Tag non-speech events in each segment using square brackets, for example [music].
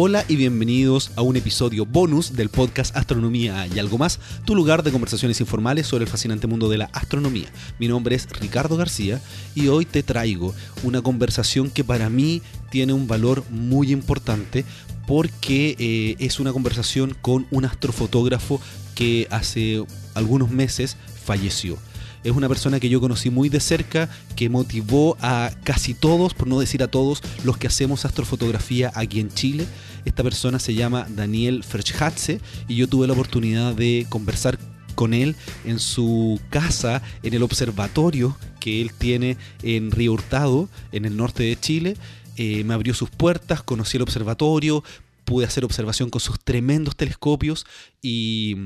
Hola y bienvenidos a un episodio bonus del podcast Astronomía y algo más, tu lugar de conversaciones informales sobre el fascinante mundo de la astronomía. Mi nombre es Ricardo García y hoy te traigo una conversación que para mí tiene un valor muy importante porque eh, es una conversación con un astrofotógrafo que hace algunos meses falleció es una persona que yo conocí muy de cerca, que motivó a casi todos, por no decir a todos, los que hacemos astrofotografía aquí en Chile. Esta persona se llama Daniel Ferschatze y yo tuve la oportunidad de conversar con él en su casa, en el observatorio que él tiene en Río Hurtado, en el norte de Chile. Eh, me abrió sus puertas, conocí el observatorio, pude hacer observación con sus tremendos telescopios y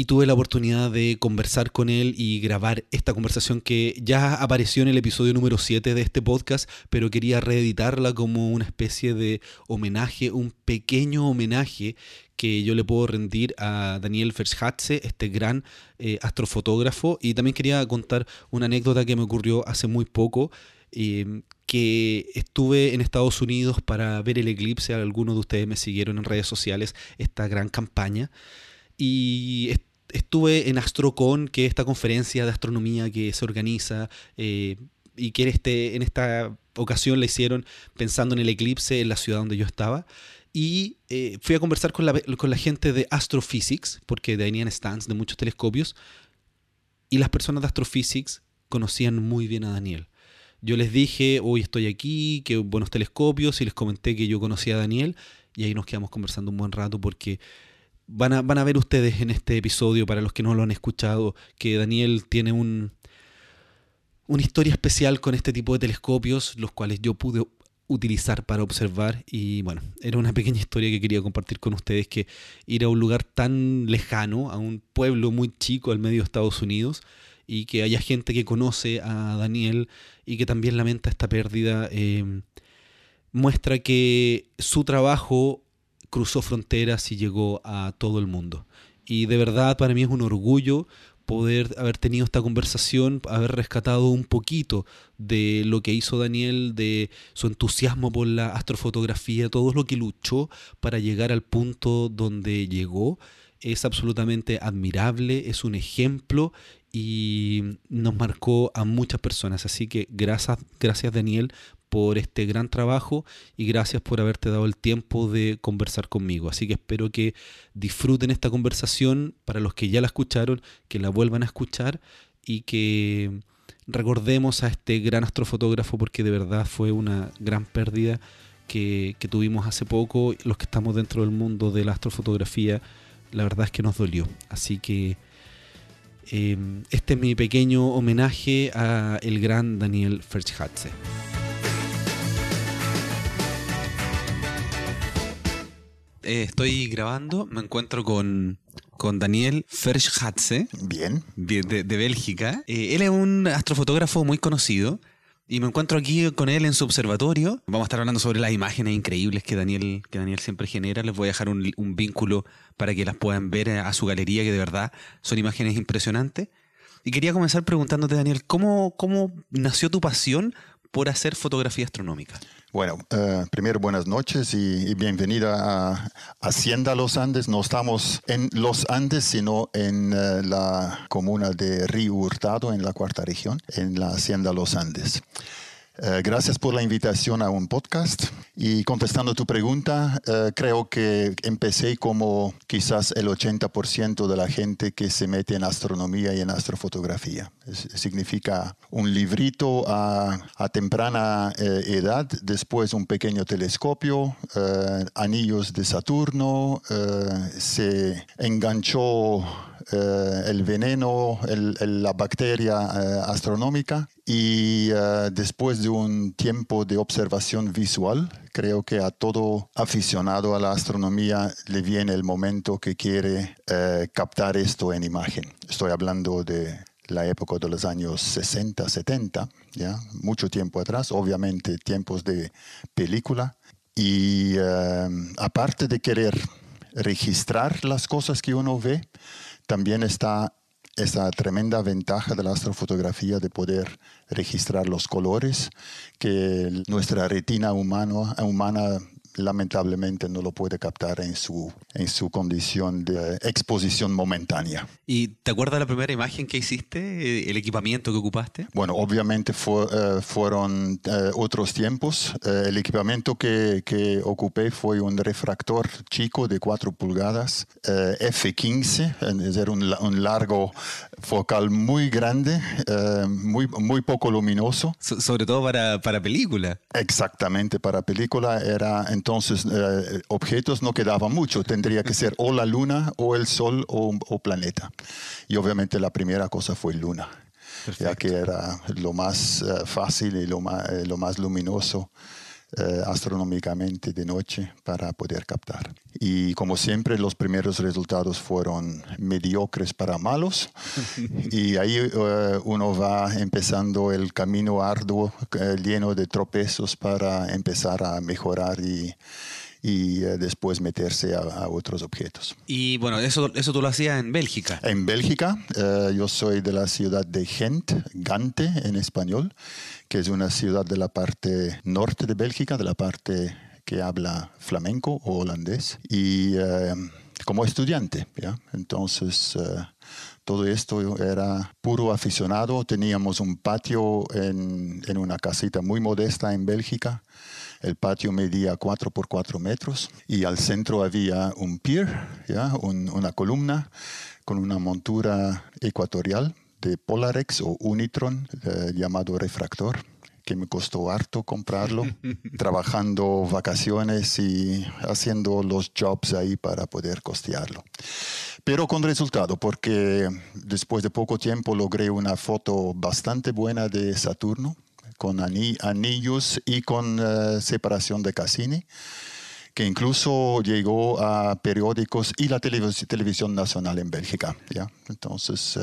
y tuve la oportunidad de conversar con él y grabar esta conversación que ya apareció en el episodio número 7 de este podcast, pero quería reeditarla como una especie de homenaje, un pequeño homenaje que yo le puedo rendir a Daniel Verschatze, este gran eh, astrofotógrafo. Y también quería contar una anécdota que me ocurrió hace muy poco. Eh, que estuve en Estados Unidos para ver el eclipse, algunos de ustedes me siguieron en redes sociales, esta gran campaña, y estuve en AstroCon, que es esta conferencia de astronomía que se organiza eh, y que este, en esta ocasión la hicieron pensando en el eclipse en la ciudad donde yo estaba. Y eh, fui a conversar con la, gente de Astrophysics, porque tenían stands de muchos telescopios, y las personas de Astrophysics conocían muy bien a Daniel. Yo les dije, hoy estoy aquí, qué buenos telescopios, y les comenté que yo conocía a Daniel, y ahí nos quedamos conversando un buen rato porque van a, van a ver ustedes en este episodio, para los que no lo han escuchado, que Daniel tiene un, una historia especial con este tipo de telescopios, los cuales yo pude utilizar para observar. Y bueno, era una pequeña historia que quería compartir con ustedes que ir a un lugar tan lejano, a un pueblo muy chico al medio de Estados Unidos y que haya gente que conoce a Daniel y que también lamenta esta pérdida, eh, muestra que su trabajo cruzó fronteras y llegó a todo el mundo. Y de verdad para mí es un orgullo poder haber tenido esta conversación, haber rescatado un poquito de lo que hizo Daniel, de su entusiasmo por la astrofotografía, todo lo que luchó para llegar al punto donde llegó. Es absolutamente admirable, es un ejemplo y nos marcó a muchas personas. Así que gracias, gracias Daniel por este gran trabajo y gracias por haberte dado el tiempo de conversar conmigo. Así que espero que disfruten esta conversación para los que ya la escucharon, que la vuelvan a escuchar y que recordemos a este gran astrofotógrafo porque de verdad fue una gran pérdida que, tuvimos hace poco. Los que estamos dentro del mundo de la astrofotografía, la verdad es que nos dolió. Así que eh, este es mi pequeño homenaje a el gran Daniel Ferschatze. Eh, estoy grabando, me encuentro con, con Daniel Ferschatze. Bien. De, Bélgica. Eh, él es un astrofotógrafo muy conocido. Y me encuentro aquí con él en su observatorio. Vamos a estar hablando sobre las imágenes increíbles que Daniel, que Daniel siempre genera. Les voy a dejar un, un vínculo para que las puedan ver a su galería, que de verdad son imágenes impresionantes. Y quería comenzar preguntándote, Daniel, ¿cómo, cómo nació tu pasión por hacer fotografía astronómica? Bueno, eh, primero buenas noches y, bienvenida a Hacienda Los Andes. No estamos en Los Andes, sino en eh, la comuna de Río Hurtado, en la cuarta región, en la Hacienda Los Andes. Eh, gracias por la invitación a un podcast. Y contestando tu pregunta, eh, creo que empecé como quizás el 80% de la gente que se mete en astronomía y en astrofotografía. significa un librito a, temprana eh, edad, después un pequeño telescopio, anillos de Saturno, se enganchó el veneno, la bacteria astronómica y uh, después de un tiempo de observación visual, creo que a todo aficionado a la astronomía le viene el momento que quiere captar esto en imagen. Estoy hablando de la época de los años 60, 70, ¿ya? mucho tiempo atrás, obviamente tiempos de película. Y aparte de querer registrar las cosas que uno ve, también está esa tremenda ventaja de la astrofotografía de poder registrar los colores que nuestra retina humana lamentablemente no lo puede captar en su, en su condición de exposición momentánea. ¿Y te acuerdas la primera imagen que hiciste, el equipamiento que ocupaste? Bueno, obviamente eh, fueron eh, otros tiempos. Eh, el equipamiento que, que, ocupé fue un refractor chico de 4 pulgadas, F15, es decir, un, un, largo focal muy grande, muy, muy poco luminoso. sobre todo para, para película. Exactamente, para película era entonces objetos no quedaban mucho, tendría que ser o la luna o el sol o, o planeta. Y obviamente la primera cosa fue luna ya que era lo más eh, fácil y lo más, eh, lo más luminoso eh, astronómicamente de noche para poder captar. Y como siempre, los primeros resultados fueron mediocres para malos. [laughs] y ahí uno va empezando el camino arduo, lleno de tropezos para empezar a mejorar y y eh, después meterse a, otros objetos. Y bueno, eso, eso tú lo hacías en Bélgica. En Bélgica, eh, yo soy de la ciudad de Gent, Gante en español, que es una ciudad de la parte norte de Bélgica, de la parte que habla flamenco o holandés. Y eh, como estudiante, ¿ya? Entonces todo esto era puro aficionado. Teníamos un patio en, en, una casita muy modesta en Bélgica el patio medía 4 por 4 metros y al centro había un pier, ¿ya? una columna con una montura ecuatorial de Polarex o Unitron eh, llamado refractor que me costó harto comprarlo, [laughs] trabajando vacaciones y haciendo los jobs ahí para poder costearlo. Pero con resultado, porque después de poco tiempo logré una foto bastante buena de Saturno, con anillos y con eh, separación de Cassini, que incluso llegó a periódicos y la televisión nacional en Bélgica. ¿ya? Entonces, eh,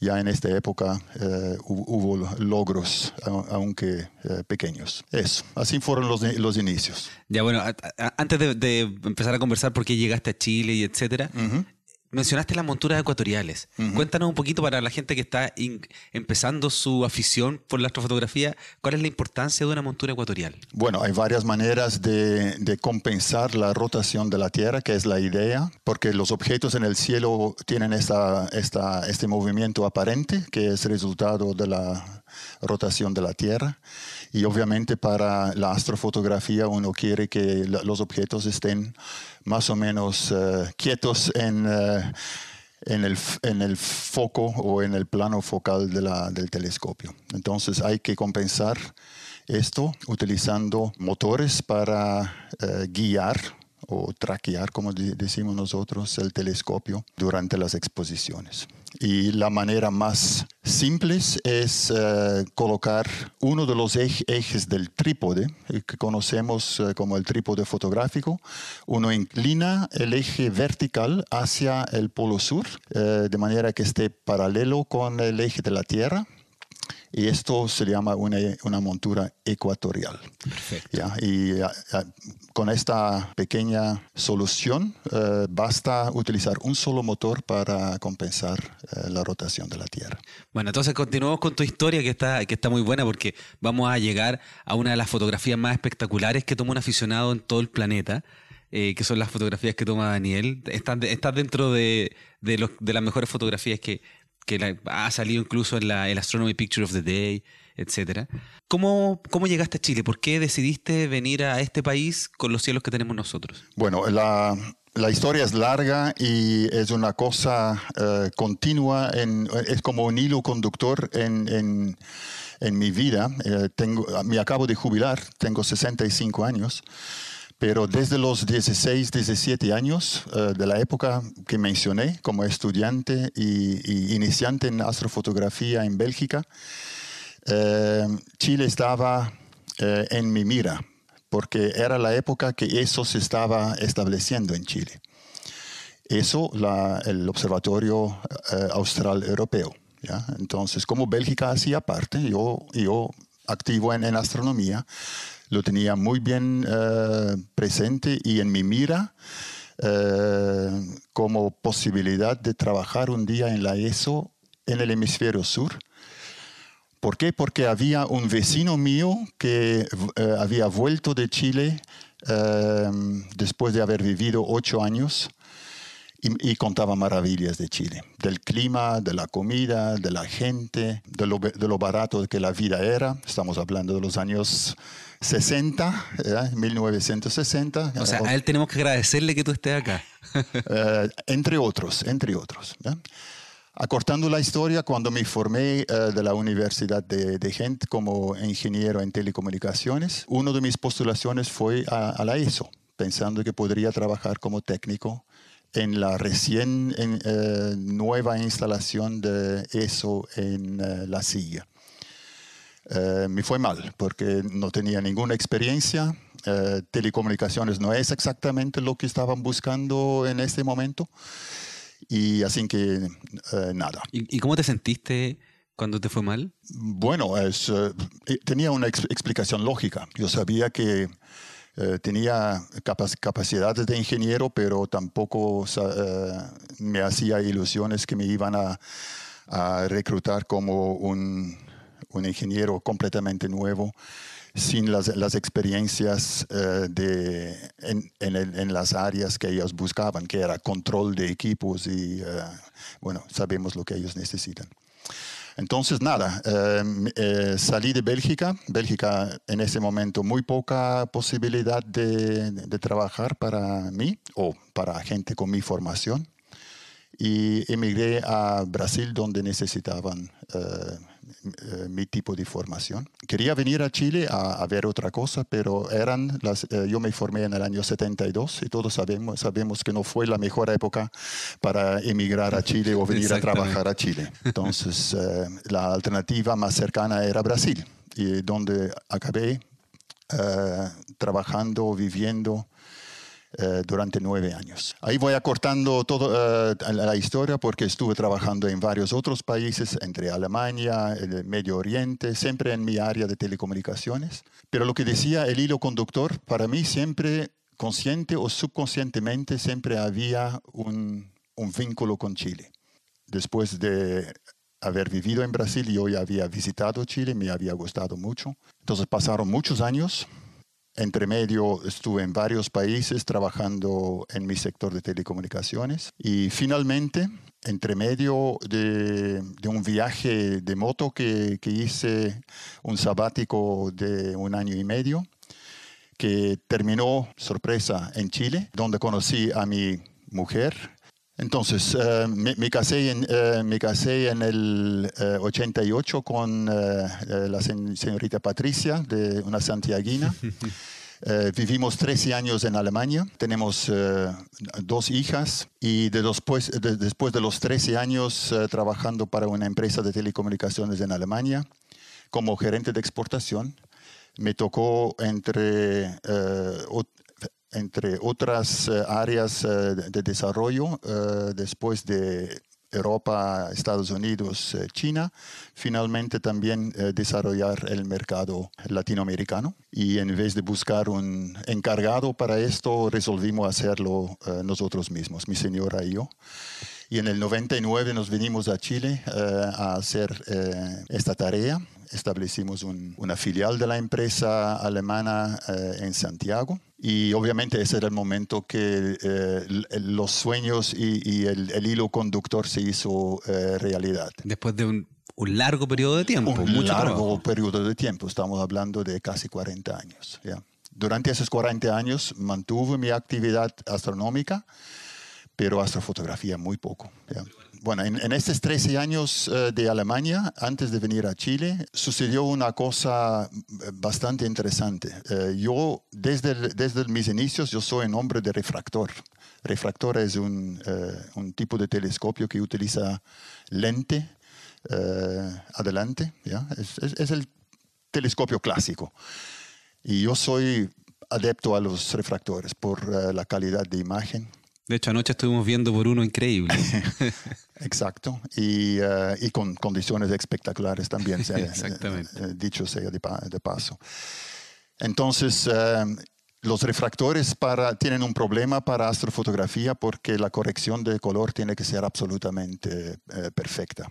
ya en esta época eh, hubo, logros, aunque pequeños. Eso, así fueron los, los inicios. Ya bueno, antes de, empezar a conversar por qué llegaste a Chile y etcétera, Mencionaste las monturas ecuatoriales. Cuéntanos un poquito para la gente que está empezando su afición por la astrofotografía, ¿cuál es la importancia de una montura ecuatorial? Bueno, hay varias maneras de, compensar la rotación de la Tierra, que es la idea, porque los objetos en el cielo tienen esta, esta, este movimiento aparente, que es resultado de la rotación de la Tierra. Y obviamente para la astrofotografía uno quiere que los objetos estén más o menos eh, quietos en, eh, en, el, en, el, foco o en el plano focal del telescopio. Entonces hay que compensar esto utilizando motores para eh, guiar o traquear, como decimos nosotros, el telescopio durante las exposiciones. Y la manera más simple es eh, colocar uno de los ejes del trípode, eh, que conocemos eh, como el trípode fotográfico. Uno inclina el eje vertical hacia el polo sur, de manera que esté paralelo con el eje de la Tierra y esto se llama una, una montura ecuatorial. ¿ya? Y con esta pequeña solución eh, basta utilizar un solo motor para compensar eh, la rotación de la Tierra. Bueno, entonces continuamos con tu historia que está, que está muy buena porque vamos a llegar a una de las fotografías más espectaculares que toma un aficionado en todo el planeta. Eh, que son las fotografías que toma Daniel. Están, dentro de, de, los, de las mejores fotografías que, que ha salido incluso en la el Astronomy Picture of the Day, etc. ¿Cómo, ¿Cómo llegaste a Chile? ¿Por qué decidiste venir a este país con los cielos que tenemos nosotros? Bueno, la, la historia es larga y es una cosa eh, continua, en, es como un hilo conductor en, en, en mi vida. Eh, tengo, me acabo de jubilar, tengo 65 años. Pero desde los 16, 17 años eh, de la época que mencioné como estudiante y, iniciante en astrofotografía en Bélgica, eh, Chile estaba eh, en mi mira, porque era la época que eso se estaba estableciendo en Chile. Eso, el Observatorio Austral Europeo. ¿ya? Entonces, como Bélgica hacía parte, yo, yo activo en, en astronomía, lo tenía muy bien eh, presente y en mi mira eh, como posibilidad de trabajar un día en la ESO en el hemisferio sur. ¿Por qué? Porque había un vecino mío que eh, había vuelto de Chile después de haber vivido ocho años y, contaba maravillas de Chile, del clima, de la comida, de la gente, de lo, de lo barato que la vida era. Estamos hablando de los años 60, 1960. O sea, a él tenemos que agradecerle que tú estés acá. [laughs] Eh, entre otros, entre otros. Acortando la historia, cuando me formé eh, de la Universidad de, de, Gent como ingeniero en telecomunicaciones, una de mis postulaciones fue a, la ESO, pensando que podría trabajar como técnico en la recién eh, nueva instalación de ESO en La Silla. me fue mal porque no tenía ninguna experiencia. telecomunicaciones no es exactamente lo que estaban buscando en este momento. Y así que eh, nada. ¿Y, cómo te sentiste cuando te fue mal? Bueno, es, eh, eh, tenía una explicación lógica. Yo sabía que tenía capacidades de ingeniero, pero tampoco me hacía ilusiones que me iban a, a reclutar como un, un ingeniero completamente nuevo sin las, las experiencias eh, de, en, en, las áreas que ellos buscaban, que era control de equipos y, eh, bueno, sabemos lo que ellos necesitan. Entonces, nada, eh, salí de Bélgica. Bélgica en ese momento muy poca posibilidad de, de, trabajar para mí o para gente con mi formación. Y emigré a Brasil donde necesitaban eh, mi tipo de formación. Quería venir a Chile a, ver otra cosa, pero eran las, eh, yo me formé en el año 72 y todos sabemos, sabemos que no fue la mejor época para emigrar a Chile o venir a trabajar a Chile. Entonces, eh, la alternativa más cercana era Brasil, y donde acabé trabajando, viviendo eh, durante nueve años. Ahí voy acortando toda eh, la historia porque estuve trabajando en varios otros países, entre Alemania, el Medio Oriente, siempre en mi área de telecomunicaciones. Pero lo que decía el hilo conductor, para mí siempre, consciente o subconscientemente, siempre había un, un vínculo con Chile. Después de haber vivido en Brasil, yo ya había visitado Chile, me había gustado mucho. Entonces pasaron muchos años entre medio estuve en varios países trabajando en mi sector de telecomunicaciones y finalmente, entre medio de, un viaje de moto que, hice, un sabático de un año y medio, que terminó, sorpresa, en Chile, donde conocí a mi mujer, entonces, eh, me, casé en, eh, me casé en el 88 eh, con la señorita Patricia, de una santiaguina. [laughs] vivimos 13 años en Alemania, tenemos dos hijas y de después, después de los 13 años trabajando para una empresa de telecomunicaciones en Alemania como gerente de exportación, me tocó entre entre otras eh, áreas eh, de desarrollo eh, después de Europa, Estados Unidos, China, finalmente también desarrollar el mercado latinoamericano. Y en vez de buscar un encargado para esto, resolvimos hacerlo nosotros mismos, mi señora y yo. Y en el 99 nos vinimos a Chile a hacer esta tarea establecimos una filial de la empresa alemana eh, en Santiago. Y obviamente ese era el momento que eh, los sueños y, el, hilo conductor se hizo eh, realidad. Después de un, largo periodo de tiempo. Un largo periodo de tiempo, estamos hablando de casi 40 años. Durante esos 40 años mantuve mi actividad astronómica, pero astrofotografía muy poco. Bueno, en, estos 13 años eh, de Alemania, antes de venir a Chile, sucedió una cosa eh, bastante interesante. Eh, yo, desde, desde mis inicios, yo soy un hombre de refractor. Refractor es un, un tipo de telescopio que utiliza lente adelante. ¿ya? Es, es el telescopio clásico. Y yo soy adepto a los refractores por la calidad de imagen de hecho, anoche estuvimos viendo por uno increíble. [laughs] Exacto, y, eh, y, con condiciones espectaculares también, [laughs] Exactamente. Eh, dicho sea de, paso. Entonces, eh, los refractores para, tienen un problema para astrofotografía porque la corrección de color tiene que ser absolutamente perfecta.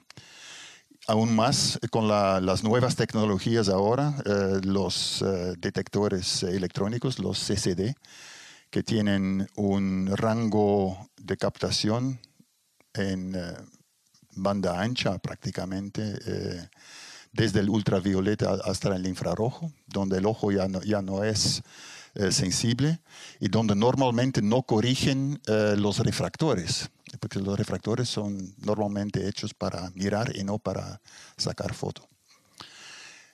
aún más con las nuevas tecnologías ahora, eh, los eh, detectores electrónicos, los CCD, que tienen un rango de captación en eh, banda ancha prácticamente, desde el ultravioleta hasta el infrarrojo, donde el ojo ya no, ya no es sensible y donde normalmente no corrigen los refractores porque los refractores son normalmente hechos para mirar y no para sacar foto.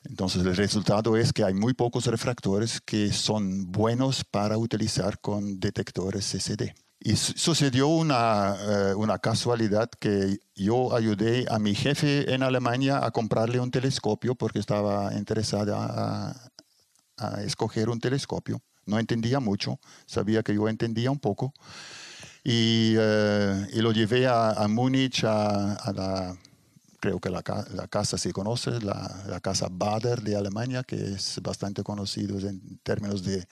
Entonces el resultado es que hay muy pocos refractores que son buenos para utilizar con detectores CCD. Y sucedió una, eh, una, casualidad que yo ayudé a mi jefe en Alemania a comprarle un telescopio porque estaba interesada a, escoger un telescopio. No entendía mucho, sabía que yo entendía un poco. Y, eh, lo llevé a, a Múnich, a, la, creo que la, la casa se conoce, la, la, casa Bader de Alemania, que es bastante conocido en términos de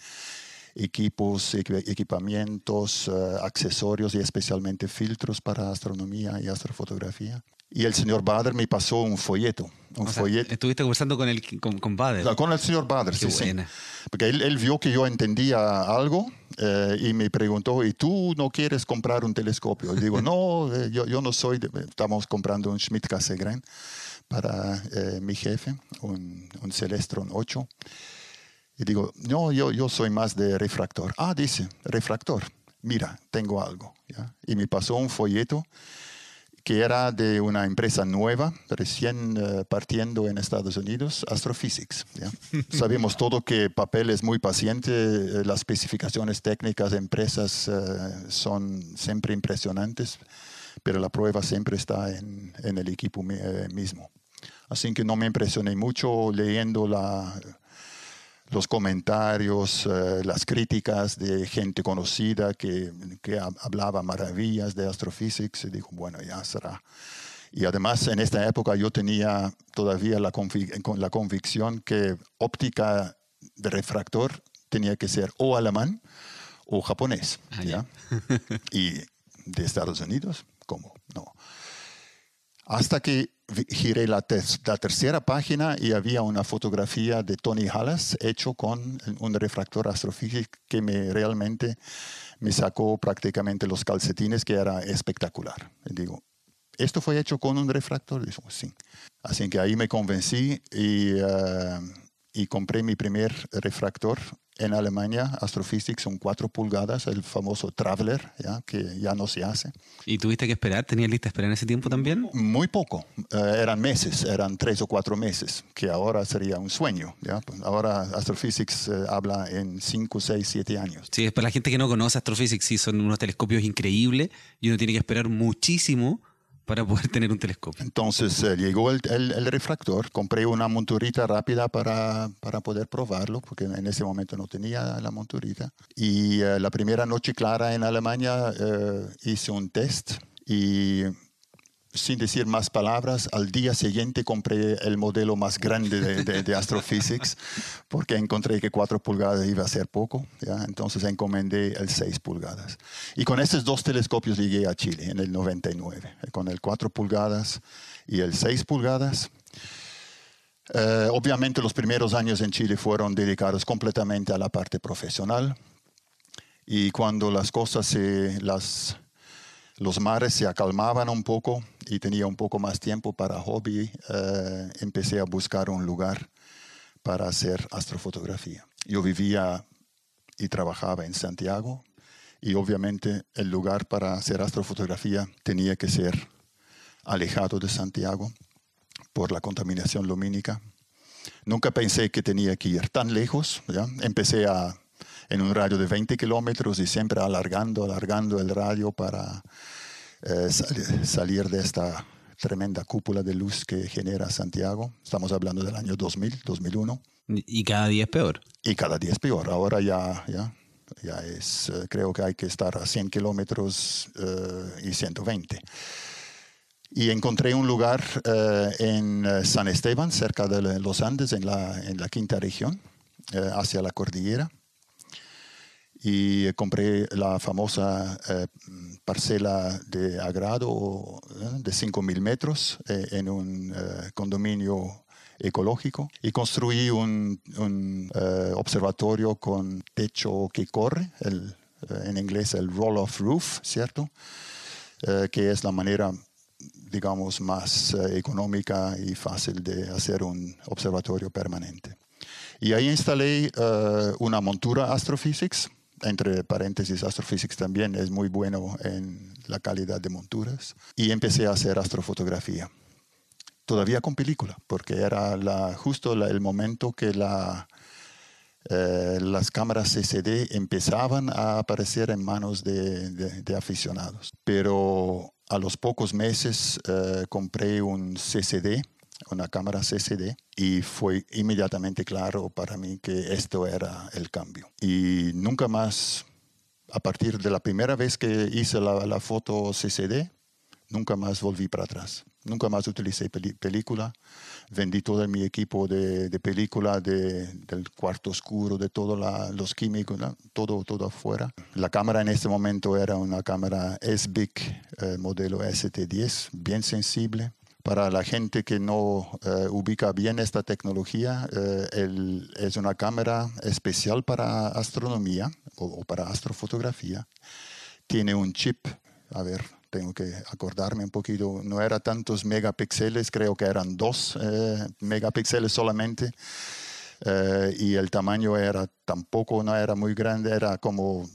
equipos, equipamientos, eh, accesorios y especialmente filtros para astronomía y astrofotografía. Y el señor Bader me pasó un folleto. Un folleto. Estuviste conversando con el, con, con Bader. Con el señor Bader, sí, sí. Porque él, él, vio que yo entendía algo eh, y me preguntó, ¿y tú no quieres comprar un telescopio? Y digo, no, eh, yo, yo, no soy, estamos comprando un Schmidt Cassegrain para eh, mi jefe, un, un Celestron 8. Y digo, no, yo, yo soy más de refractor. Ah, dice, refractor. Mira, tengo algo. Y me pasó un folleto que era de una empresa nueva, recién eh, partiendo en Estados Unidos, Astrophysics. [laughs] Sabemos todo que papel es muy paciente, eh, las especificaciones técnicas de empresas eh, son siempre impresionantes, pero la prueba siempre está en, en el equipo mismo. Así que no me impresioné mucho leyendo la, los comentarios, eh, las críticas de gente conocida que, que, hablaba maravillas de Astrophysics y dijo, bueno, ya será. Y además en esta época yo tenía todavía la, la convicción que óptica de refractor tenía que ser o alemán o japonés. Ah, ¿ya? [laughs] y de Estados Unidos, ¿cómo? No. Hasta que giré la, tercera página y había una fotografía de Tony Hallas hecho con un refractor astrofísico que me realmente me sacó prácticamente los calcetines, que era espectacular. Y digo, ¿esto fue hecho con un refractor? Digo, sí. Así que ahí me convencí y, eh, y compré mi primer refractor en Alemania, Astrophysics son 4 pulgadas, el famoso Traveler, ¿ya? que ya no se hace. ¿Y tuviste que esperar? ¿Tenías lista esperar en ese tiempo también? Muy poco, eh, eran meses, eran 3 o 4 meses, que ahora sería un sueño. ¿ya? Ahora Astrophysics eh, habla en 5, 6, 7 años. Sí, para la gente que no conoce Astrophysics, sí, son unos telescopios increíbles y uno tiene que esperar muchísimo para poder tener un telescopio. Entonces eh, llegó el, el, refractor, compré una monturita rápida para, para, poder probarlo, porque en ese momento no tenía la monturita. Y eh, la primera noche clara en Alemania eh, hice un test y sin decir más palabras, al día siguiente compré el modelo más grande de, de, Astrophysics porque encontré que 4 pulgadas iba a ser poco. ¿ya? Entonces encomendé el 6 pulgadas. Y con estos dos telescopios llegué a Chile en el 99, con el 4 pulgadas y el 6 pulgadas. Eh, obviamente los primeros años en Chile fueron dedicados completamente a la parte profesional. Y cuando las cosas se las los mares se acalmaban un poco y tenía un poco más tiempo para hobby, eh, empecé a buscar un lugar para hacer astrofotografía. Yo vivía y trabajaba en Santiago y obviamente el lugar para hacer astrofotografía tenía que ser alejado de Santiago por la contaminación lumínica. Nunca pensé que tenía que ir tan lejos. ¿ya? Empecé a en un radio de 20 kilómetros y siempre alargando, alargando el radio para eh, salir de esta tremenda cúpula de luz que genera Santiago. Estamos hablando del año 2000, 2001. Y cada día es peor. Y cada día es peor. Ahora ya, ya, ya es, eh, creo que hay que estar a 100 kilómetros eh, y 120. Y encontré un lugar en San Esteban, cerca de los Andes, en la, en la quinta región, hacia la cordillera y compré la famosa eh, parcela de agrado de 5.000 metros en un condominio ecológico y construí un, observatorio con techo que corre, el, en inglés el roll-off roof, ¿cierto? que es la manera digamos, más eh, económica y fácil de hacer un observatorio permanente. Y ahí instalé eh, una montura Astrophysics, entre paréntesis, Astrophysics también es muy bueno en la calidad de monturas, y empecé a hacer astrofotografía. Todavía con película, porque era justo el momento que eh, las cámaras CCD empezaban a aparecer en manos de, de aficionados. Pero a los pocos meses eh, compré un CCD, una cámara CCD, y fue inmediatamente claro para mí que esto era el cambio. Y nunca más, a partir de la primera vez que hice la, foto CCD, nunca más volví para atrás. Nunca más utilicé película. Vendí todo mi equipo de, película, del cuarto oscuro, de todos los químicos, todo, todo afuera. La cámara en este momento era una cámara SBIC eh, modelo ST10, bien sensible. Para la gente que no eh, ubica bien esta tecnología, eh, es una cámara especial para astronomía o para astrofotografía. Tiene un chip, a ver, tengo que acordarme un poquito, no era tantos megapíxeles, creo que eran dos eh, megapíxeles solamente. Y el tamaño era tampoco, no era muy grande, era como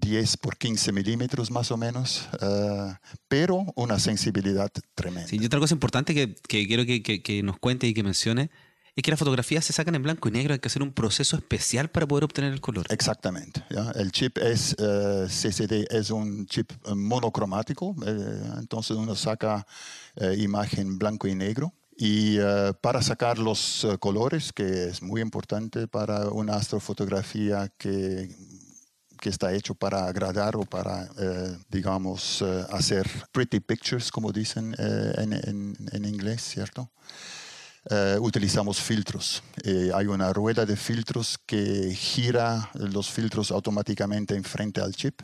10 por 15 milímetros más o menos, eh, pero una sensibilidad tremenda. Sí, y otra cosa importante que, que quiero que, que, nos cuente y que mencione es que las fotografías se sacan en blanco y negro, hay que hacer un proceso especial para poder obtener el color. Exactamente. El chip es eh, CCD, es un chip eh, monocromático, eh, entonces uno saca imagen blanco y negro. Y para sacar los colores, que es muy importante para una astrofotografía que que está hecho para agradar o para, digamos, hacer pretty pictures, como dicen en, en, en, inglés, ¿cierto? Eh, utilizamos filtros. Eh, hay una rueda de filtros que gira los filtros automáticamente enfrente al chip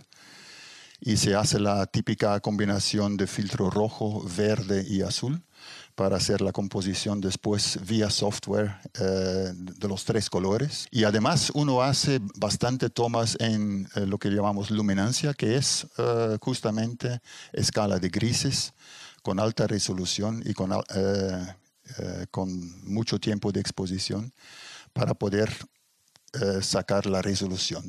y se hace la típica combinación de filtro rojo, verde y azul para hacer la composición después vía software eh, de los tres colores. Y además uno hace bastante tomas en lo que llamamos luminancia, que es justamente escala de grises con alta resolución y con eh, con mucho tiempo de exposición para poder eh, sacar la resolución,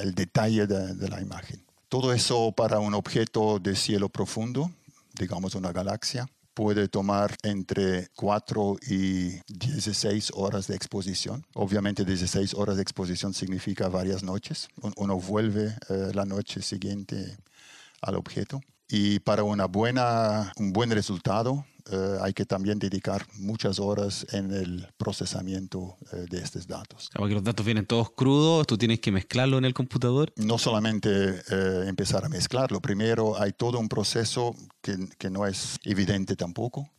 el detalle de, la imagen. Todo eso para un objeto de cielo profundo, digamos una galaxia, puede tomar entre 4 y 16 horas de exposición. Obviamente 16 horas de exposición significa varias noches. Uno vuelve eh, la noche siguiente al objeto. Y para una buena, un buen resultado eh, hay que también dedicar muchas horas en el procesamiento eh, de estos datos. Porque los datos vienen todos crudos, tú tienes que mezclarlo en el computador. No solamente eh, empezar a mezclarlo, primero hay todo un proceso que, que no es evidente tampoco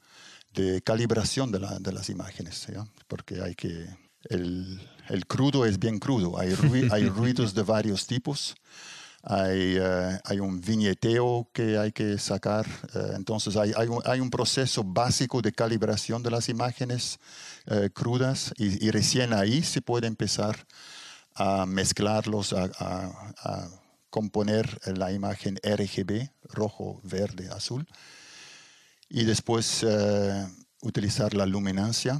de calibración de, la, de las imágenes, porque hay que... El, el, crudo es bien crudo, hay, [laughs] hay ruidos de varios tipos hay, eh, hay un viñeteo que hay que sacar. Eh, entonces hay, un, proceso básico de calibración de las imágenes eh, crudas y, recién ahí se puede empezar a mezclarlos, a, componer la imagen RGB, rojo, verde, azul. Y después utilizar la luminancia,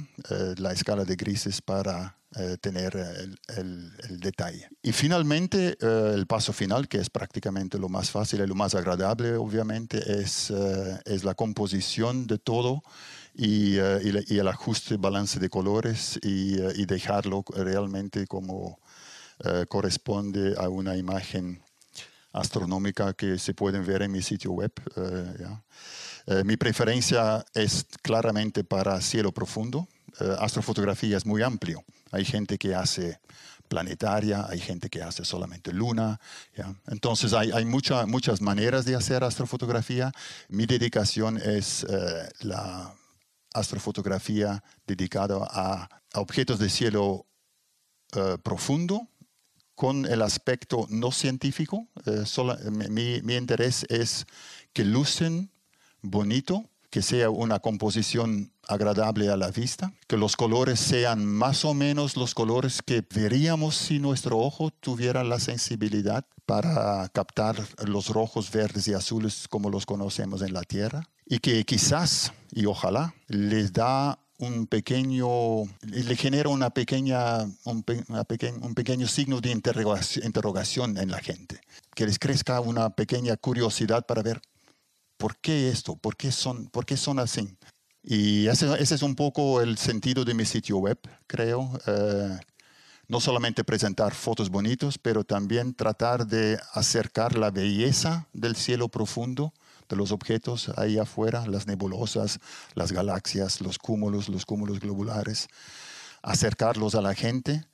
la escala de grises para eh, tener el, detalle. Y finalmente, eh, el paso final, que es prácticamente lo más fácil y lo más agradable, obviamente, es, eh, es la composición de todo y, y, el ajuste, balance de colores y, y dejarlo realmente como corresponde a una imagen astronómica que se pueden ver en mi sitio web. mi preferencia es claramente para cielo profundo. astrofotografía es muy amplio. Hay gente que hace planetaria, hay gente que hace solamente luna. Entonces hay, hay muchas maneras de hacer astrofotografía. Mi dedicación es eh, la astrofotografía dedicada a, objetos de cielo eh, profundo con el aspecto no científico. Eh, mi, mi, interés es que lucen bonito, que sea una composición agradable a la vista, que los colores sean más o menos los colores que veríamos si nuestro ojo tuviera la sensibilidad para captar los rojos, verdes y azules como los conocemos en la Tierra, y que quizás, y ojalá, les da un pequeño, le genera una pequeña, un, un pequeño signo de interrogación en la gente, que les crezca una pequeña curiosidad para ver ¿por qué esto? ¿Por qué son, por qué son así? Y ese, es un poco el sentido de mi sitio web, creo. Eh, no solamente presentar fotos bonitos, pero también tratar de acercar la belleza del cielo profundo, de los objetos ahí afuera, las nebulosas, las galaxias, los cúmulos, los cúmulos globulares, acercarlos a la gente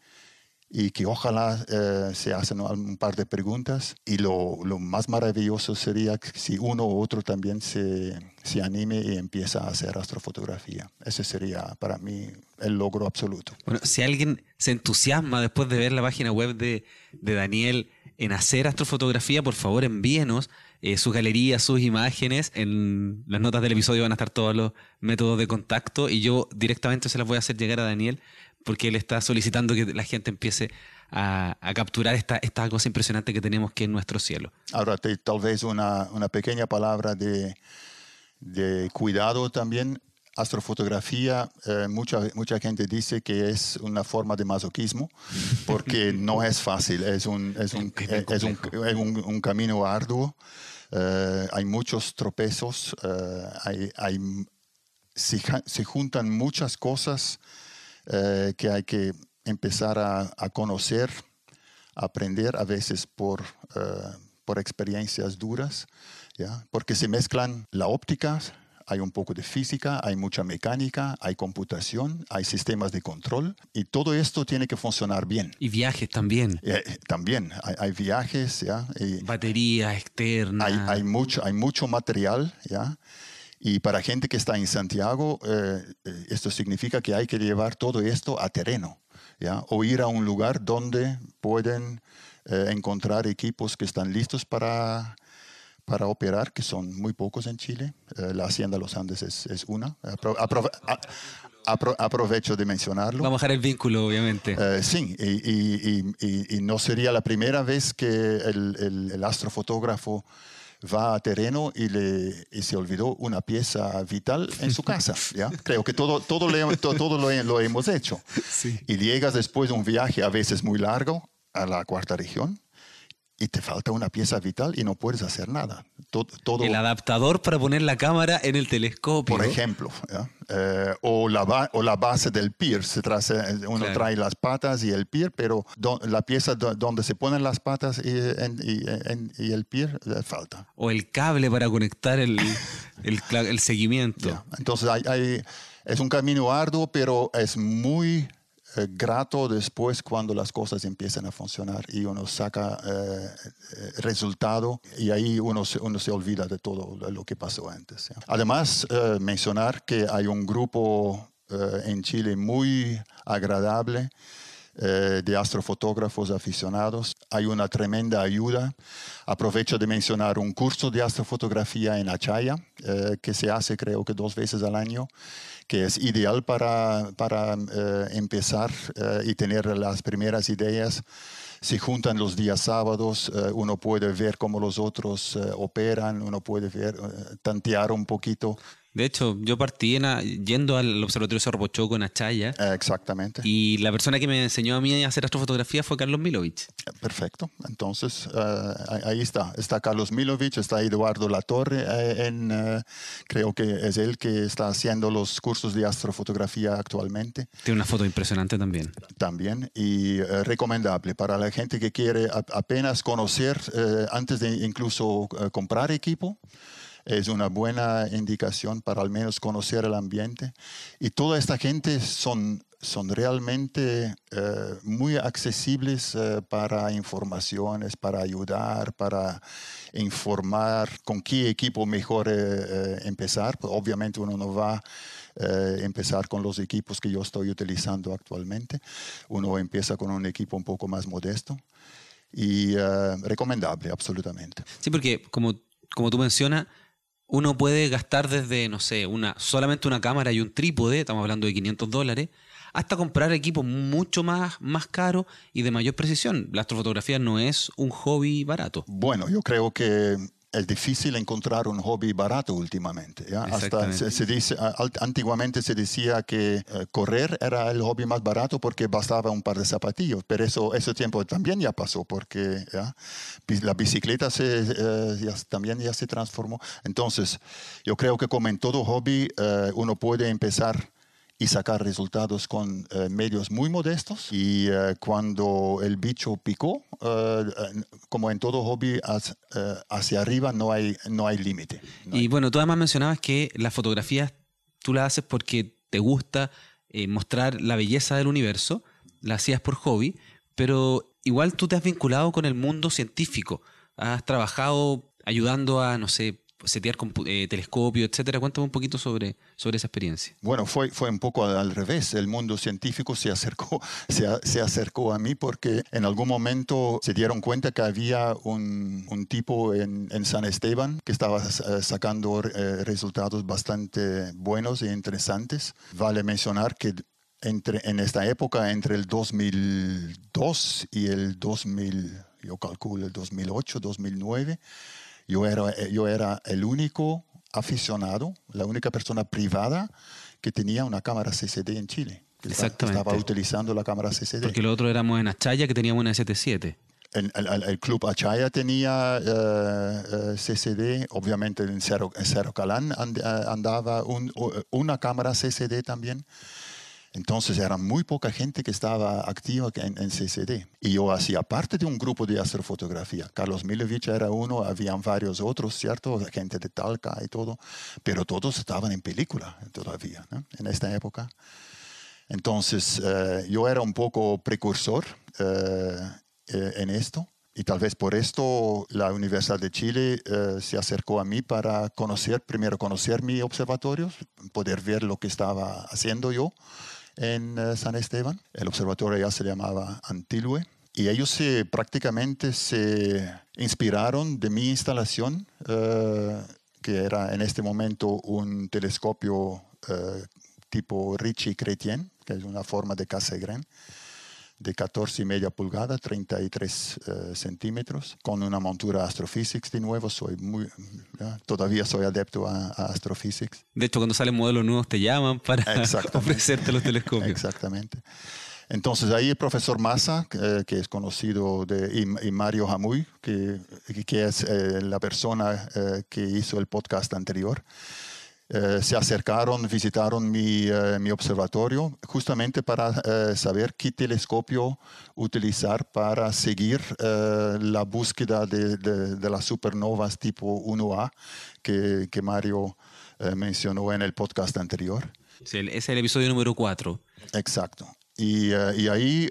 y que ojalá eh, se hacen un par de preguntas y lo, lo, más maravilloso sería si uno u otro también se, se, anime y empieza a hacer astrofotografía. Ese sería para mí el logro absoluto. Bueno, si alguien se entusiasma después de ver la página web de, de Daniel en hacer astrofotografía, por favor envíenos eh, sus galerías, sus imágenes. En las notas del episodio van a estar todos los métodos de contacto y yo directamente se las voy a hacer llegar a Daniel porque él está solicitando que la gente empiece a, capturar esta, esta cosa impresionante que tenemos que es nuestro cielo. Ahora, tal vez una, una pequeña palabra de, de, cuidado también. Astrofotografía, eh, mucha, mucha gente dice que es una forma de masoquismo porque [laughs] no es fácil, es un, es un, es un, un, camino arduo, eh, hay muchos tropezos, eh, hay, hay, se, se juntan muchas cosas eh, que hay que empezar a, conocer, aprender a veces por, eh, por experiencias duras, ¿ya? porque se mezclan la óptica, hay un poco de física, hay mucha mecánica, hay computación, hay sistemas de control y todo esto tiene que funcionar bien. Y viajes también. Eh, también, hay, viajes, ¿ya? Batería externa. Hay, hay, mucho, hay mucho material, ¿ya? Y para gente que está en Santiago, eh, eh, esto significa que hay que llevar todo esto a terreno, ¿ya? o ir a un lugar donde pueden eh, encontrar equipos que están listos para, para operar, que son muy pocos en Chile. la Hacienda Los Andes es, es una. aprovecho de mencionarlo. Vamos a dejar el vínculo, obviamente. sí, y, y, y, no sería la primera vez que el, el, el astrofotógrafo va a terreno y, le, y se olvidó una pieza vital en su casa. ¿ya? [laughs] Creo que todo, todo, todo, lo, lo, hemos hecho. Y llegas después de un viaje a veces muy largo a la cuarta región y te falta una pieza vital y no puedes hacer nada. Todo, el adaptador para poner la cámara en el telescopio. Por ejemplo, eh, o, la o la base del pier. Se trae, uno trae las patas y el pier, pero la pieza donde se ponen las patas y, y, el pier le falta. O el cable para conectar el, el, seguimiento. Entonces hay, es un camino arduo, pero es muy eh, grato después cuando las cosas empiezan a funcionar y uno saca eh, eh, resultado y ahí uno se, uno se olvida de todo lo que pasó antes. Además, mencionar que hay un grupo en Chile muy agradable de astrofotógrafos aficionados. Hay una tremenda ayuda. Aprovecho de mencionar un curso de astrofotografía en Achaya, que se hace creo que dos veces al año que es ideal para, para eh, empezar eh, y tener las primeras ideas. Se juntan los días sábados, eh, uno puede ver cómo los otros operan, uno puede ver, tantear un poquito de hecho, yo partí yendo al Observatorio Cerro Pochoco en Achaya. Exactamente. Y la persona que me enseñó a mí a hacer astrofotografía fue Carlos Milovich. Perfecto. Entonces, eh, ahí está. Está Carlos Milovich, está Eduardo Latorre, eh, en, eh, creo que es él que está haciendo los cursos de astrofotografía actualmente. Tiene una foto impresionante también. También. Y recomendable para la gente que quiere apenas conocer, antes de incluso comprar equipo es una buena indicación para al menos conocer el ambiente. Y toda esta gente son, son realmente eh, muy accesibles eh, para informaciones, para ayudar, para informar con qué equipo mejor empezar. Pues, obviamente uno no va a empezar con los equipos que yo estoy utilizando actualmente. Uno empieza con un equipo un poco más modesto y recomendable, absolutamente. Sí, porque como, como tú mencionas, uno puede gastar desde, no sé, una, solamente una cámara y un trípode, estamos hablando de 500 dólares, hasta comprar equipos mucho más, más caros y de mayor precisión. La astrofotografía no es un hobby barato. Bueno, yo creo que es difícil encontrar un hobby barato últimamente. Hasta se, dice, antiguamente se decía que eh, correr era el hobby más barato porque bastaba un par de zapatillos, pero eso, ese tiempo también ya pasó porque la bicicleta se, eh, también ya se transformó. Entonces, yo creo que como en todo hobby, eh, uno puede empezar y sacar resultados con eh, medios muy modestos. Y eh, cuando el bicho picó, eh, como en todo hobby, hacia, arriba no hay, no hay límite. y bueno, tú además mencionabas que las fotografías tú las haces porque te gusta mostrar la belleza del universo, la hacías por hobby, pero igual tú te has vinculado con el mundo científico. Has trabajado ayudando a, no sé, setear eh, telescopio, etcétera. Cuéntame un poquito sobre, sobre esa experiencia. Bueno, fue, fue un poco al revés. El mundo científico se acercó, [laughs] se, se acercó a mí porque en algún momento se dieron cuenta que había un, un tipo en, en, San Esteban que estaba eh, sacando eh, resultados bastante buenos e interesantes. Vale mencionar que entre, en esta época, entre el 2002 y el 2000, yo calculo el 2008, 2009, yo era, yo era el único aficionado, la única persona privada que tenía una cámara CCD en Chile. Exactamente. Estaba utilizando la cámara CCD. Porque lo otro éramos en Achaya que teníamos una ST7. El, el, club Achaya tenía eh, eh, CCD, obviamente en Cerro, Cerro Calán andaba una cámara CCD también. Entonces era muy poca gente que estaba activa en, CCD. Y yo hacía parte de un grupo de astrofotografía. Carlos Milovich era uno, habían varios otros, ¿cierto? Gente de Talca y todo. Pero todos estaban en película todavía, En esta época. Entonces eh, yo era un poco precursor eh, eh, en esto. Y tal vez por esto la Universidad de Chile se acercó a mí para conocer, primero conocer mi observatorio, poder ver lo que estaba haciendo yo en eh, San Esteban. El observatorio ya se llamaba Antilue. Y ellos prácticamente se inspiraron de mi instalación, eh, que era en este momento un telescopio eh, tipo Ricci Chrétien, que es una forma de Cassegrain de 14 y media pulgadas, 33 eh, centímetros, con una montura Astrophysics de nuevo. Soy muy, todavía soy adepto a, Astrophysics. De hecho, cuando salen modelos nuevos te llaman para [laughs] ofrecerte los telescopios. Exactamente. Entonces ahí el profesor Massa, que eh, es conocido, de, y, Mario Jamuy, que, que es eh, la persona que hizo el podcast anterior, eh, se acercaron, visitaron mi, eh, mi observatorio justamente para eh, saber qué telescopio utilizar para seguir la búsqueda de, de, las supernovas tipo 1A que, que Mario mencionó en el podcast anterior. Sí, es el episodio número 4. Exacto. Y, y ahí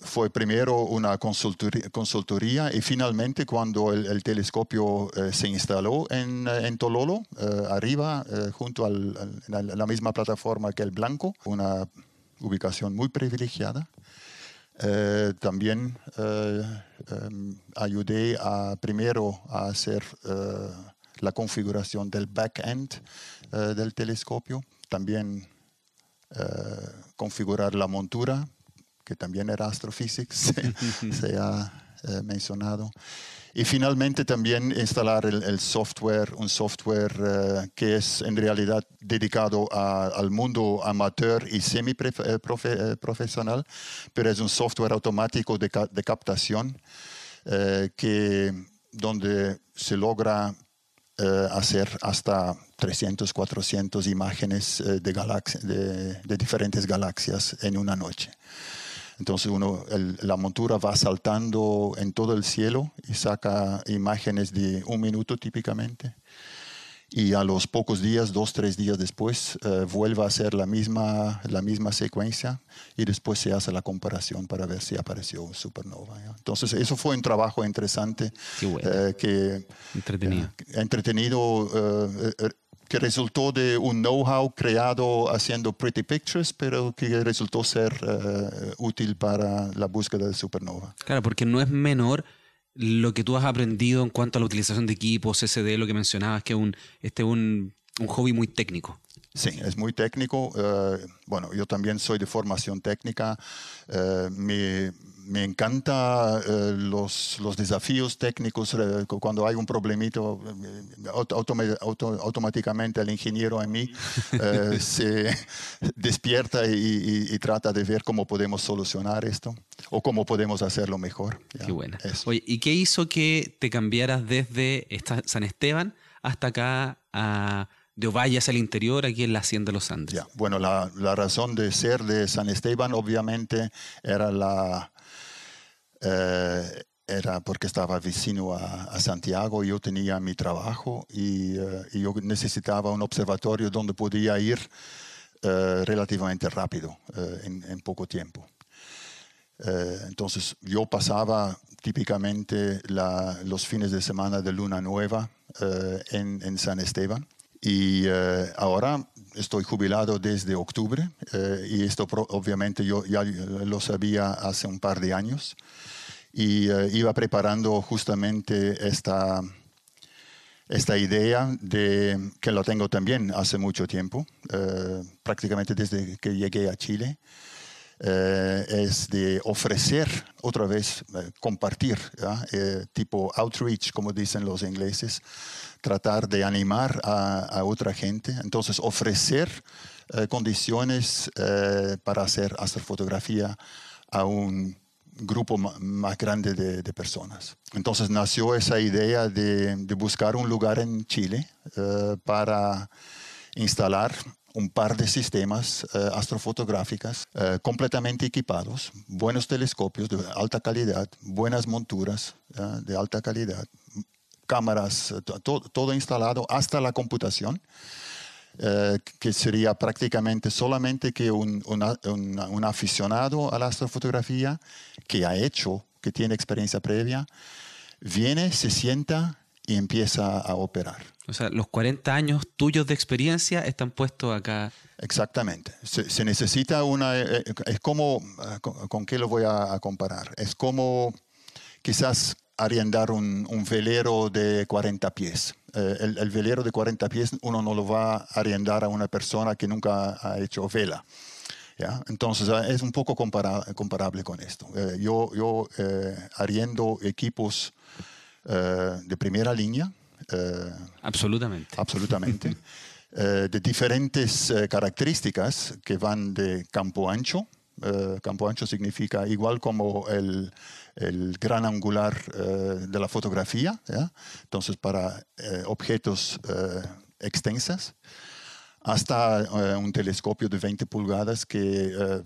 fue primero una consultoría, y finalmente cuando el, telescopio eh, se instaló en, eh, Tololo, eh, arriba, junto a la misma plataforma que el Blanco, una ubicación muy privilegiada. también ayudé a, primero a hacer la configuración del back-end del telescopio, también configurar la montura que también era Astrophysics, [laughs] se, ha eh, mencionado. Y finalmente también instalar el, software, un software eh, que es en realidad dedicado al mundo amateur y semi-profesional, eh, pero es un software automático de, de captación que, donde se logra hacer hasta 300, 400 imágenes de, de, de diferentes galaxias en una noche. Entonces uno, la montura va saltando en todo el cielo y saca imágenes de un minuto típicamente. y a los pocos días, dos, tres días después, eh, vuelve a hacer la misma, la misma secuencia y después se hace la comparación para ver si apareció supernova. Entonces, eso fue un trabajo interesante eh, que entretenido, entretenido que resultó de un know-how creado haciendo pretty pictures, pero que resultó ser útil para la búsqueda de supernova. Claro, porque no es menor lo que tú has aprendido en cuanto a la utilización de equipos, SD, lo que mencionabas, que un, este es un, un hobby muy técnico. Sí, es muy técnico. Eh, bueno, yo también soy de formación técnica. Eh, me, me encanta eh, los, los, desafíos técnicos. cuando hay un problemito, automáticamente el ingeniero en mí [laughs] se despierta y, trata de ver cómo podemos solucionar esto o cómo podemos hacerlo mejor. Qué buena. Oye, ¿y qué hizo que te cambiaras desde San Esteban hasta acá a de Ovalle hacia el interior, aquí en la Hacienda de los Andes. Bueno, la, razón de ser de San Esteban obviamente era la... Eh, era porque estaba vecino a, Santiago, yo tenía mi trabajo y, eh, yo necesitaba un observatorio donde podía ir eh, relativamente rápido, en, poco tiempo. entonces yo pasaba típicamente los fines de semana de luna nueva en, en San Esteban y eh, ahora estoy jubilado desde octubre eh, y esto obviamente yo ya lo sabía hace un par de años y eh, iba preparando justamente esta, esta idea de que lo tengo también hace mucho tiempo, prácticamente desde que llegué a Chile. es de ofrecer otra vez, compartir, tipo outreach, como dicen los ingleses, tratar de animar a, otra gente, entonces ofrecer condiciones para hacer astrofotografía a un grupo más grande de, personas. Entonces nació esa idea de, buscar un lugar en Chile eh, para instalar un par de sistemas astrofotográficos completamente equipados, buenos telescopios de alta calidad, buenas monturas de alta calidad, cámaras, eh, todo, instalado hasta la computación. Eh, que sería prácticamente solamente que un, un, aficionado a la astrofotografía que ha hecho, que tiene experiencia previa, viene, se sienta y empieza a operar. O sea, los 40 años tuyos de experiencia están puestos acá. Exactamente. Se, necesita una... Eh, es como... ¿Con qué lo voy a comparar? Es como quizás arrendar un, un, velero de 40 pies. Eh, el, velero de 40 pies uno no lo va a arrendar a una persona que nunca ha hecho vela. ¿ya? Entonces eh, es un poco comparable con esto. Eh, yo yo arriendo equipos de primera línea. absolutamente. Absolutamente. [laughs] de diferentes características que van de campo ancho. campo ancho significa igual como el, el gran angular eh, de la fotografía, entonces para eh, objetos eh, extensas, hasta un telescopio de 20 pulgadas que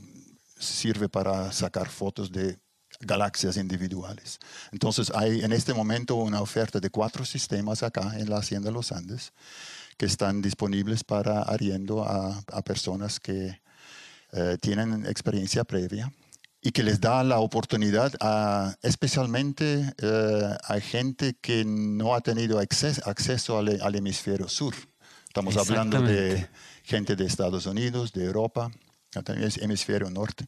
sirve para sacar fotos de galaxias individuales. Entonces hay en este momento una oferta de cuatro sistemas acá en la Hacienda los Andes que están disponibles para arriendo a personas que tienen experiencia previa y que les da la oportunidad a, especialmente eh, a gente que no ha tenido acceso, al, hemisferio sur. Estamos hablando de gente de Estados Unidos, de Europa, también es hemisferio norte,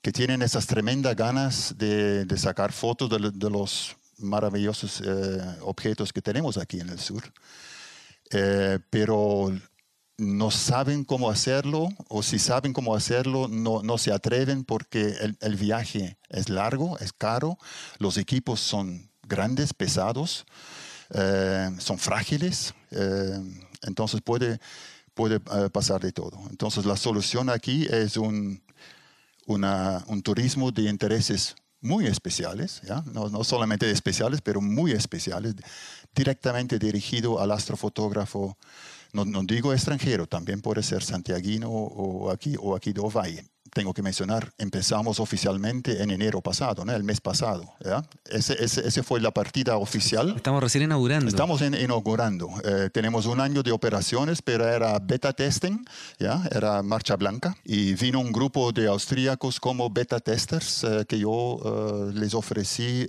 que tienen esas tremendas ganas de, sacar fotos de, los maravillosos eh, objetos que tenemos aquí en el sur. Eh, pero no saben cómo hacerlo o si saben cómo hacerlo no, no se atreven porque el, viaje es largo, es caro, los equipos son grandes, pesados, eh, son frágiles, eh, entonces puede, puede eh, pasar de todo. Entonces la solución aquí es un, un turismo de intereses muy especiales. No, no solamente especiales, pero muy especiales, directamente dirigido al astrofotógrafo no, no, digo extranjero, también puede ser santiaguino o aquí, o aquí de Ovalle. Tengo que mencionar, empezamos oficialmente en enero pasado, ¿no? el mes pasado. Ese, ese, fue la partida oficial. Estamos recién inaugurando. Estamos inaugurando. Eh, tenemos un año de operaciones, pero era beta testing, ¿ya? era marcha blanca. Y vino un grupo de austríacos como beta testers eh, que yo eh, les ofrecí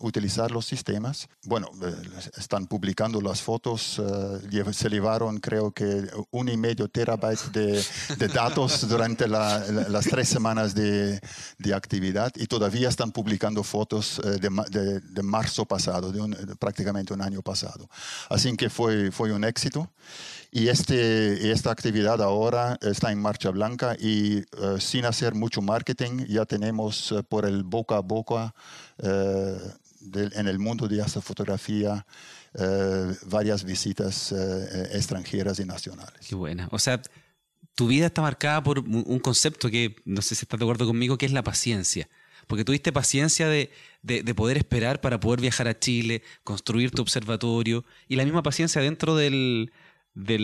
utilizar los sistemas. Bueno, están publicando las fotos. se llevaron, creo que, un y medio terabyte de, de datos durante la las tres semanas de, de, actividad y todavía están publicando fotos eh, de, de, marzo pasado, de, prácticamente un año pasado. Así que fue, fue un éxito. Y este, esta actividad ahora está en marcha blanca y eh, sin hacer mucho marketing ya tenemos eh, por el boca a boca en el mundo de esta fotografía varias visitas extranjeras y nacionales. Qué buena. O sea, tu vida está marcada por un concepto que, no sé si estás de acuerdo conmigo, que es la paciencia. Porque tuviste paciencia de, poder esperar para poder viajar a Chile, construir tu observatorio y la misma paciencia dentro del, de,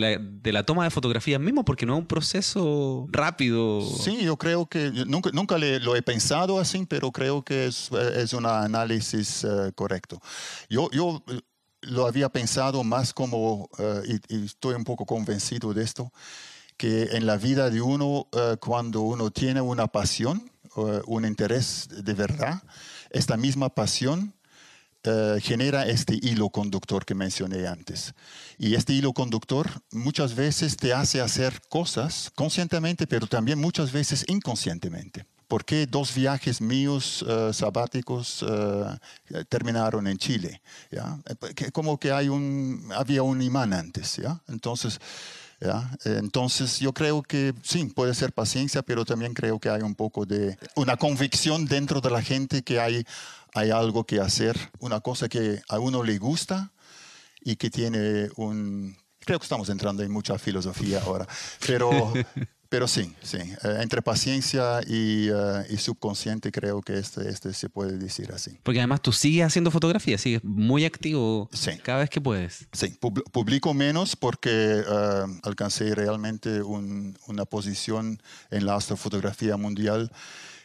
la, toma de fotografías mismo, porque no es un proceso rápido. Sí, yo creo que nunca, nunca lo he pensado así, pero creo que es, es un análisis eh, correcto. Yo, yo eh, lo había pensado más como, eh, y estoy un poco convencido de esto, que en la vida de uno, eh, cuando uno tiene una pasión, uh, un interés de verdad, esta misma pasión eh, genera este hilo conductor que mencioné antes. Y este hilo conductor muchas veces te hace hacer cosas conscientemente, pero también muchas veces inconscientemente. ¿Por qué dos viajes míos sabáticos terminaron en Chile? ¿ya? Como que hay un, había un imán antes. ¿ya? Entonces, entonces yo creo que sí, puede ser paciencia, pero también creo que hay un poco de una convicción dentro de la gente que hay, hay algo que hacer, una cosa que a uno le gusta y que tiene un... Creo que estamos entrando en mucha filosofía ahora, pero [laughs] Pero sí, sí, eh, entre paciencia y, eh, y, subconsciente creo que este, este se puede decir así. Porque además tú sigues haciendo fotografía, sigues muy activo cada vez que puedes. Sí, publico menos porque eh, alcancé realmente una posición en la astrofotografía mundial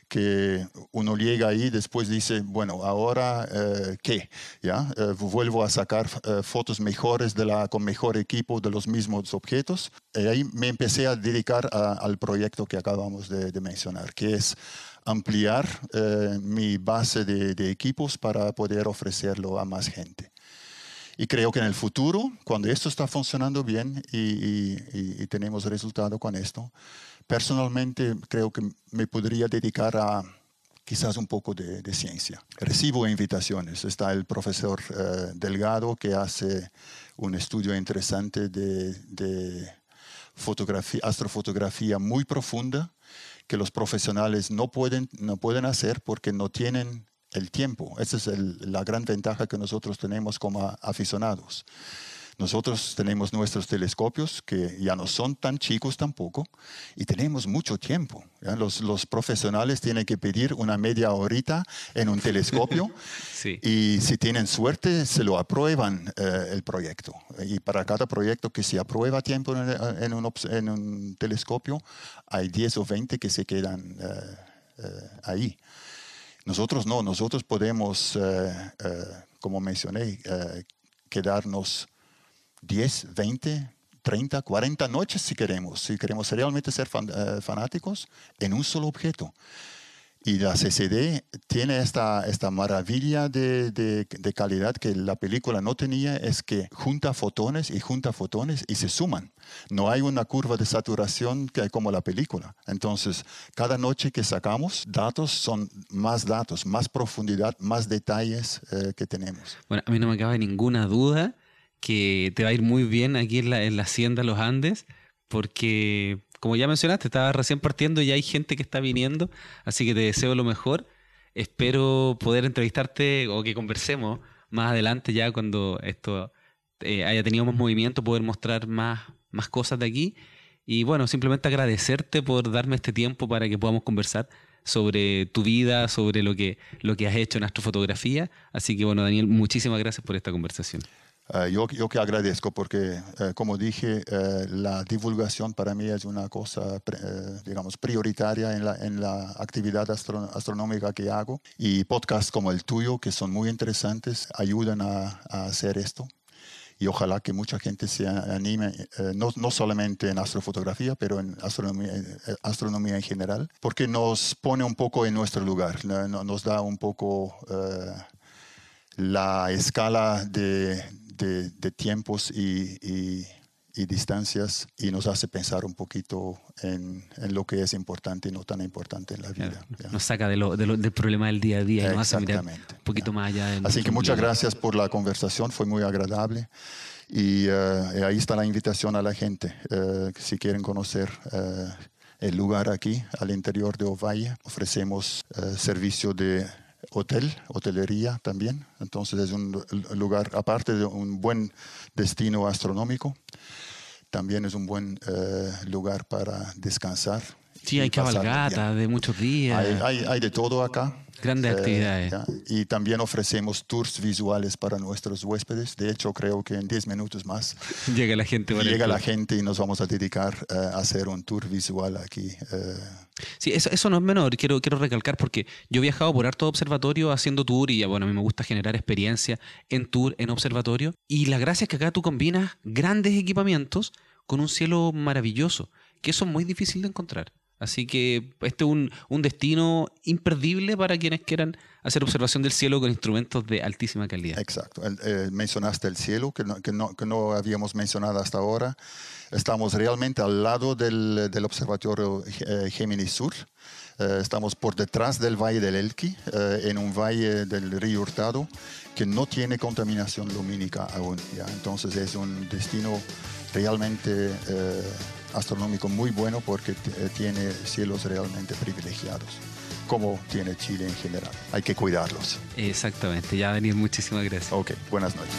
que uno llega ahí y después dice, bueno, ahora eh, qué, ¿ya? Eh, vuelvo a sacar eh, fotos mejores de la, con mejor equipo de los mismos objetos. Y ahí me empecé a dedicar al proyecto que acabamos de, mencionar, que es ampliar mi base de, equipos para poder ofrecerlo a más gente. Y creo que en el futuro, cuando esto está funcionando bien y, y tenemos resultado con esto, Personalmente creo que me podría dedicar a quizás un poco de, ciencia. Recibo invitaciones. Está el profesor eh, Delgado que hace un estudio interesante de, fotografía, astrofotografía muy profunda que los profesionales no pueden, no pueden hacer porque no tienen el tiempo. Esa es la gran ventaja que nosotros tenemos como aficionados. Nosotros tenemos nuestros telescopios que ya no son tan chicos tampoco y tenemos mucho tiempo. Los, los, profesionales tienen que pedir una media horita en un telescopio [laughs] y si tienen suerte se lo aprueban eh, el proyecto. Y para cada proyecto que se aprueba tiempo en, un, en un, telescopio, hay 10 o 20 que se quedan eh, eh, ahí. Nosotros no, nosotros podemos, como mencioné, quedarnos 10, 20, 30, 40 noches si queremos, si queremos realmente ser eh, fanáticos en un solo objeto. Y la CCD tiene esta, esta maravilla de, de, calidad que la película no tenía, es que junta fotones y junta fotones y se suman. No hay una curva de saturación que como la película. Entonces, cada noche que sacamos datos son más datos, más profundidad, más detalles eh, que tenemos. Bueno, a mí no me cabe ninguna duda que te va a ir muy bien aquí en la, en la Hacienda Los Andes, porque como ya mencionaste, estaba recién partiendo y hay gente que está viniendo, así que te deseo lo mejor. Espero poder entrevistarte o que conversemos más adelante ya cuando esto eh, haya tenido más movimiento, poder mostrar más, más cosas de aquí. Y bueno, simplemente agradecerte por darme este tiempo para que podamos conversar sobre tu vida, sobre lo que, lo que has hecho en astrofotografía. Así que bueno, Daniel, muchísimas gracias por esta conversación. Eh, yo, yo que agradezco porque, eh, como dije, eh, la divulgación para mí es una cosa, digamos, prioritaria en la, en la actividad astronómica que hago. Y podcasts como el tuyo, que son muy interesantes, ayudan a, a hacer esto y ojalá que mucha gente se anime, no, no, solamente en astrofotografía, pero en astronomía, astronomía, en general, porque nos pone un poco en nuestro lugar, nos da un poco la escala de, de, tiempos y, y, distancias y nos hace pensar un poquito en, en, lo que es importante y no tan importante en la vida. Nos saca de lo, del problema del día a día y nos hace mirar un poquito más allá. Así que muchas gracias por la conversación, fue muy agradable. Y eh, ahí está la invitación a la gente, eh, si quieren conocer eh, el lugar aquí, al interior de Ovalle, ofrecemos servicio de hotel, hotelería también. Entonces es un lugar, aparte de un buen destino astronómico, también es un buen eh, lugar para descansar. Sí, hay cabalgata de muchos días. Hay, hay, de todo acá. Grandes eh, actividades. Y también ofrecemos tours visuales para nuestros huéspedes. De hecho, creo que en 10 minutos más [laughs] llega la gente. Llega la gente y nos vamos a dedicar eh, a hacer un tour visual aquí. Sí, eso, eso, no es menor, quiero, quiero recalcar porque yo he viajado por harto observatorio haciendo tour y bueno, a mí me gusta generar experiencia en tour, en observatorio. Y la gracia es que acá tú combinas grandes equipamientos con un cielo maravilloso, que eso es muy difícil de encontrar. Así que este es un, un, destino imperdible para quienes quieran hacer observación del cielo con instrumentos de altísima calidad. Exacto. Eh, mencionaste el cielo, que no, que, no, que no, habíamos mencionado hasta ahora. Estamos realmente al lado del, del Observatorio eh, Géminis Sur. Eh, estamos por detrás del Valle del Elqui, en un valle del río Hurtado que no tiene contaminación lumínica aún. ¿ya? Entonces es un destino realmente astronómico muy bueno porque eh, tiene cielos realmente privilegiados como tiene Chile en general. Hay que cuidarlos. Exactamente. Ya, Daniel, muchísimas gracias. Ok, buenas noches.